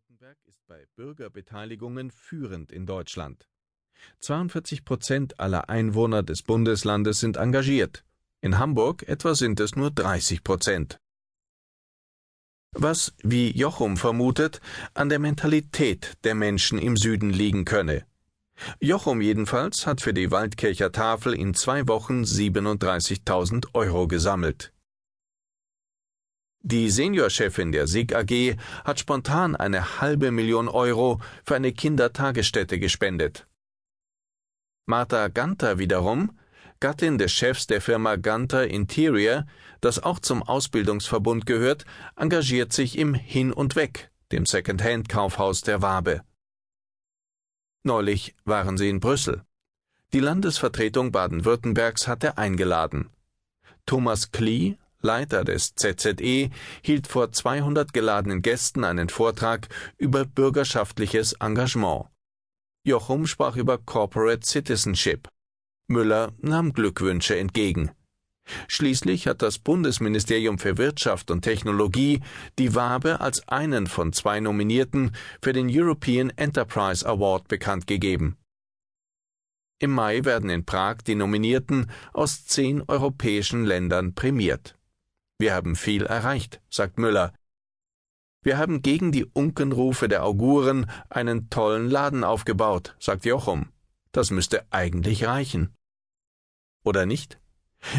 Baden-Württemberg ist bei Bürgerbeteiligungen führend in Deutschland. 42 Prozent aller Einwohner des Bundeslandes sind engagiert. In Hamburg etwa sind es nur 30 Prozent. Was, wie Jochum vermutet, an der Mentalität der Menschen im Süden liegen könne. Jochum jedenfalls hat für die Waldkircher Tafel in zwei Wochen 37.000 Euro gesammelt. Die Seniorchefin der SIG AG hat spontan eine halbe Million Euro für eine Kindertagesstätte gespendet. Martha Ganter wiederum, Gattin des Chefs der Firma Ganter Interior, das auch zum Ausbildungsverbund gehört, engagiert sich im Hin und Weg, dem Second-Hand-Kaufhaus der Wabe. Neulich waren sie in Brüssel. Die Landesvertretung Baden-Württembergs hatte eingeladen. Thomas Klee, Leiter des ZZE, hielt vor 200 geladenen Gästen einen Vortrag über bürgerschaftliches Engagement. Jochum sprach über Corporate Citizenship. Müller nahm Glückwünsche entgegen. Schließlich hat das Bundesministerium für Wirtschaft und Technologie die Wabe als einen von zwei Nominierten für den European Enterprise Award bekannt gegeben. Im Mai werden in Prag die Nominierten aus zehn europäischen Ländern prämiert. Wir haben viel erreicht, sagt Müller. Wir haben gegen die Unkenrufe der Auguren einen tollen Laden aufgebaut, sagt Jochum. Das müsste eigentlich reichen. Oder nicht?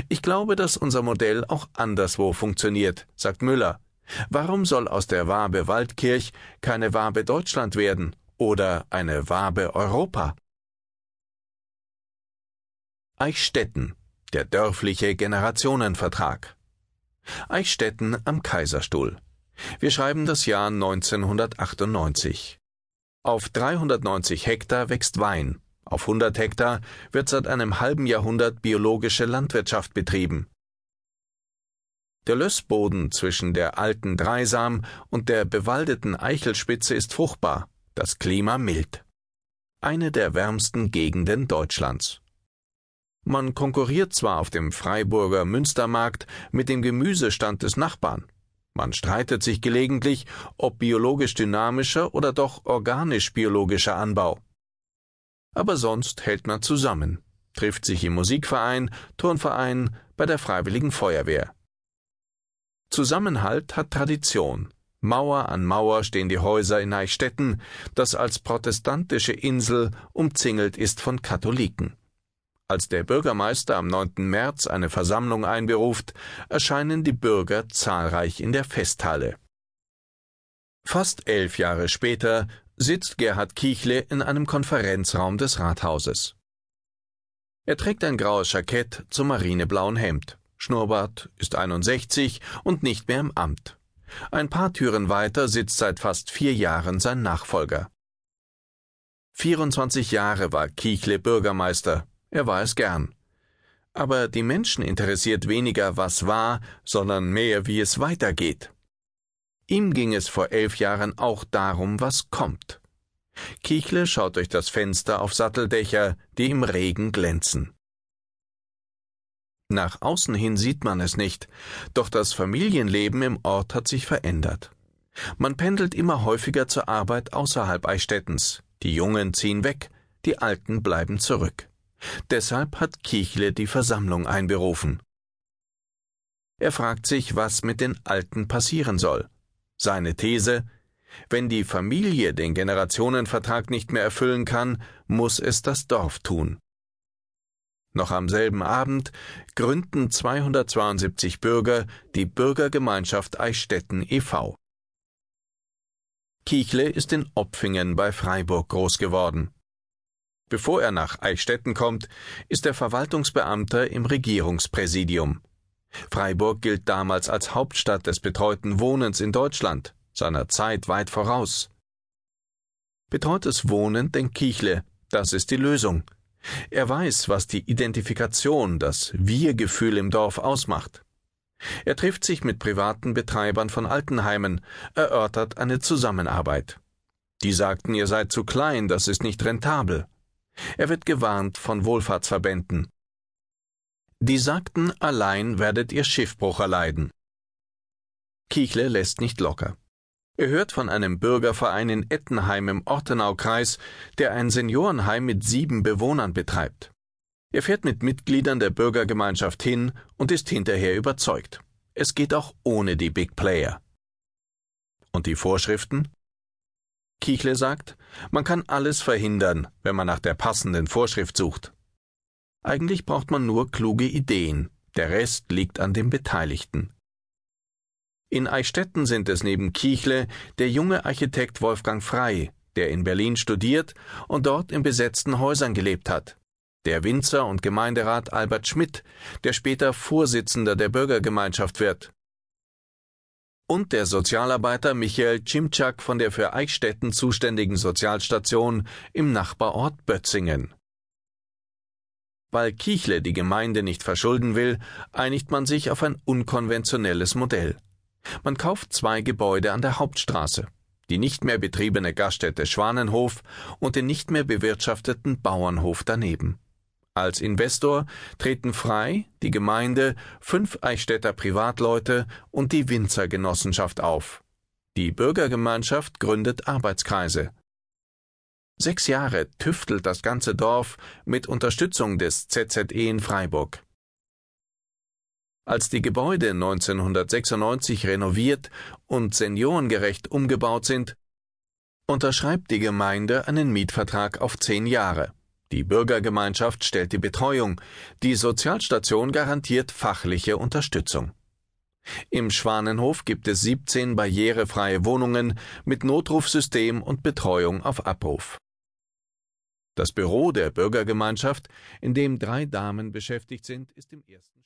Ich glaube, dass unser Modell auch anderswo funktioniert, sagt Müller. Warum soll aus der Wabe Waldkirch keine Wabe Deutschland werden oder eine Wabe Europa? Eichstätten, der dörfliche Generationenvertrag. Eichstätten am Kaiserstuhl. Wir schreiben das Jahr 1998. Auf 390 Hektar wächst Wein. Auf 100 Hektar wird seit einem halben Jahrhundert biologische Landwirtschaft betrieben. Der Lössboden zwischen der alten Dreisam und der bewaldeten Eichelspitze ist fruchtbar, das Klima mild. Eine der wärmsten Gegenden Deutschlands. Man konkurriert zwar auf dem Freiburger Münstermarkt mit dem Gemüsestand des Nachbarn. Man streitet sich gelegentlich, ob biologisch dynamischer oder doch organisch biologischer Anbau. Aber sonst hält man zusammen, trifft sich im Musikverein, Turnverein, bei der Freiwilligen Feuerwehr. Zusammenhalt hat Tradition. Mauer an Mauer stehen die Häuser in Eichstätten, das als protestantische Insel umzingelt ist von Katholiken. Als der Bürgermeister am 9. März eine Versammlung einberuft, erscheinen die Bürger zahlreich in der Festhalle. Fast elf Jahre später sitzt Gerhard Kichle in einem Konferenzraum des Rathauses. Er trägt ein graues Jackett zum marineblauen Hemd. Schnurrbart ist 61 und nicht mehr im Amt. Ein paar Türen weiter sitzt seit fast vier Jahren sein Nachfolger. 24 Jahre war Kichle Bürgermeister, er war es gern. Aber die Menschen interessiert weniger, was war, sondern mehr, wie es weitergeht. Ihm ging es vor elf Jahren auch darum, was kommt. Kichle schaut durch das Fenster auf Satteldächer, die im Regen glänzen. Nach außen hin sieht man es nicht, doch das Familienleben im Ort hat sich verändert. Man pendelt immer häufiger zur Arbeit außerhalb Eichstättens. Die Jungen ziehen weg, die Alten bleiben zurück. Deshalb hat Kichle die Versammlung einberufen. Er fragt sich, was mit den Alten passieren soll. Seine These Wenn die Familie den Generationenvertrag nicht mehr erfüllen kann, muss es das Dorf tun. Noch am selben Abend gründen 272 Bürger die Bürgergemeinschaft Eichstätten e.V. Kichle ist in Opfingen bei Freiburg groß geworden. Bevor er nach Eichstätten kommt, ist er Verwaltungsbeamter im Regierungspräsidium. Freiburg gilt damals als Hauptstadt des betreuten Wohnens in Deutschland, seiner Zeit weit voraus. Betreutes Wohnen denkt Kichle, das ist die Lösung. Er weiß, was die Identifikation, das Wir-Gefühl im Dorf ausmacht. Er trifft sich mit privaten Betreibern von Altenheimen, erörtert eine Zusammenarbeit. Die sagten, ihr seid zu klein, das ist nicht rentabel. Er wird gewarnt von Wohlfahrtsverbänden. Die sagten, allein werdet ihr Schiffbruch erleiden. Kichle lässt nicht locker. Er hört von einem Bürgerverein in Ettenheim im Ortenaukreis, der ein Seniorenheim mit sieben Bewohnern betreibt. Er fährt mit Mitgliedern der Bürgergemeinschaft hin und ist hinterher überzeugt. Es geht auch ohne die Big Player. Und die Vorschriften? Kichle sagt, man kann alles verhindern, wenn man nach der passenden Vorschrift sucht. Eigentlich braucht man nur kluge Ideen, der Rest liegt an den Beteiligten. In Eichstätten sind es neben Kichle der junge Architekt Wolfgang Frei, der in Berlin studiert und dort in besetzten Häusern gelebt hat, der Winzer und Gemeinderat Albert Schmidt, der später Vorsitzender der Bürgergemeinschaft wird, und der Sozialarbeiter Michael Cimczak von der für Eichstätten zuständigen Sozialstation im Nachbarort Bötzingen. Weil Kichle die Gemeinde nicht verschulden will, einigt man sich auf ein unkonventionelles Modell. Man kauft zwei Gebäude an der Hauptstraße, die nicht mehr betriebene Gaststätte Schwanenhof und den nicht mehr bewirtschafteten Bauernhof daneben. Als Investor treten frei die Gemeinde, fünf Eichstätter Privatleute und die Winzergenossenschaft auf. Die Bürgergemeinschaft gründet Arbeitskreise. Sechs Jahre tüftelt das ganze Dorf mit Unterstützung des ZZE in Freiburg. Als die Gebäude 1996 renoviert und seniorengerecht umgebaut sind, unterschreibt die Gemeinde einen Mietvertrag auf zehn Jahre. Die Bürgergemeinschaft stellt die Betreuung, die Sozialstation garantiert fachliche Unterstützung. Im Schwanenhof gibt es 17 barrierefreie Wohnungen mit Notrufsystem und Betreuung auf Abruf. Das Büro der Bürgergemeinschaft, in dem drei Damen beschäftigt sind, ist im ersten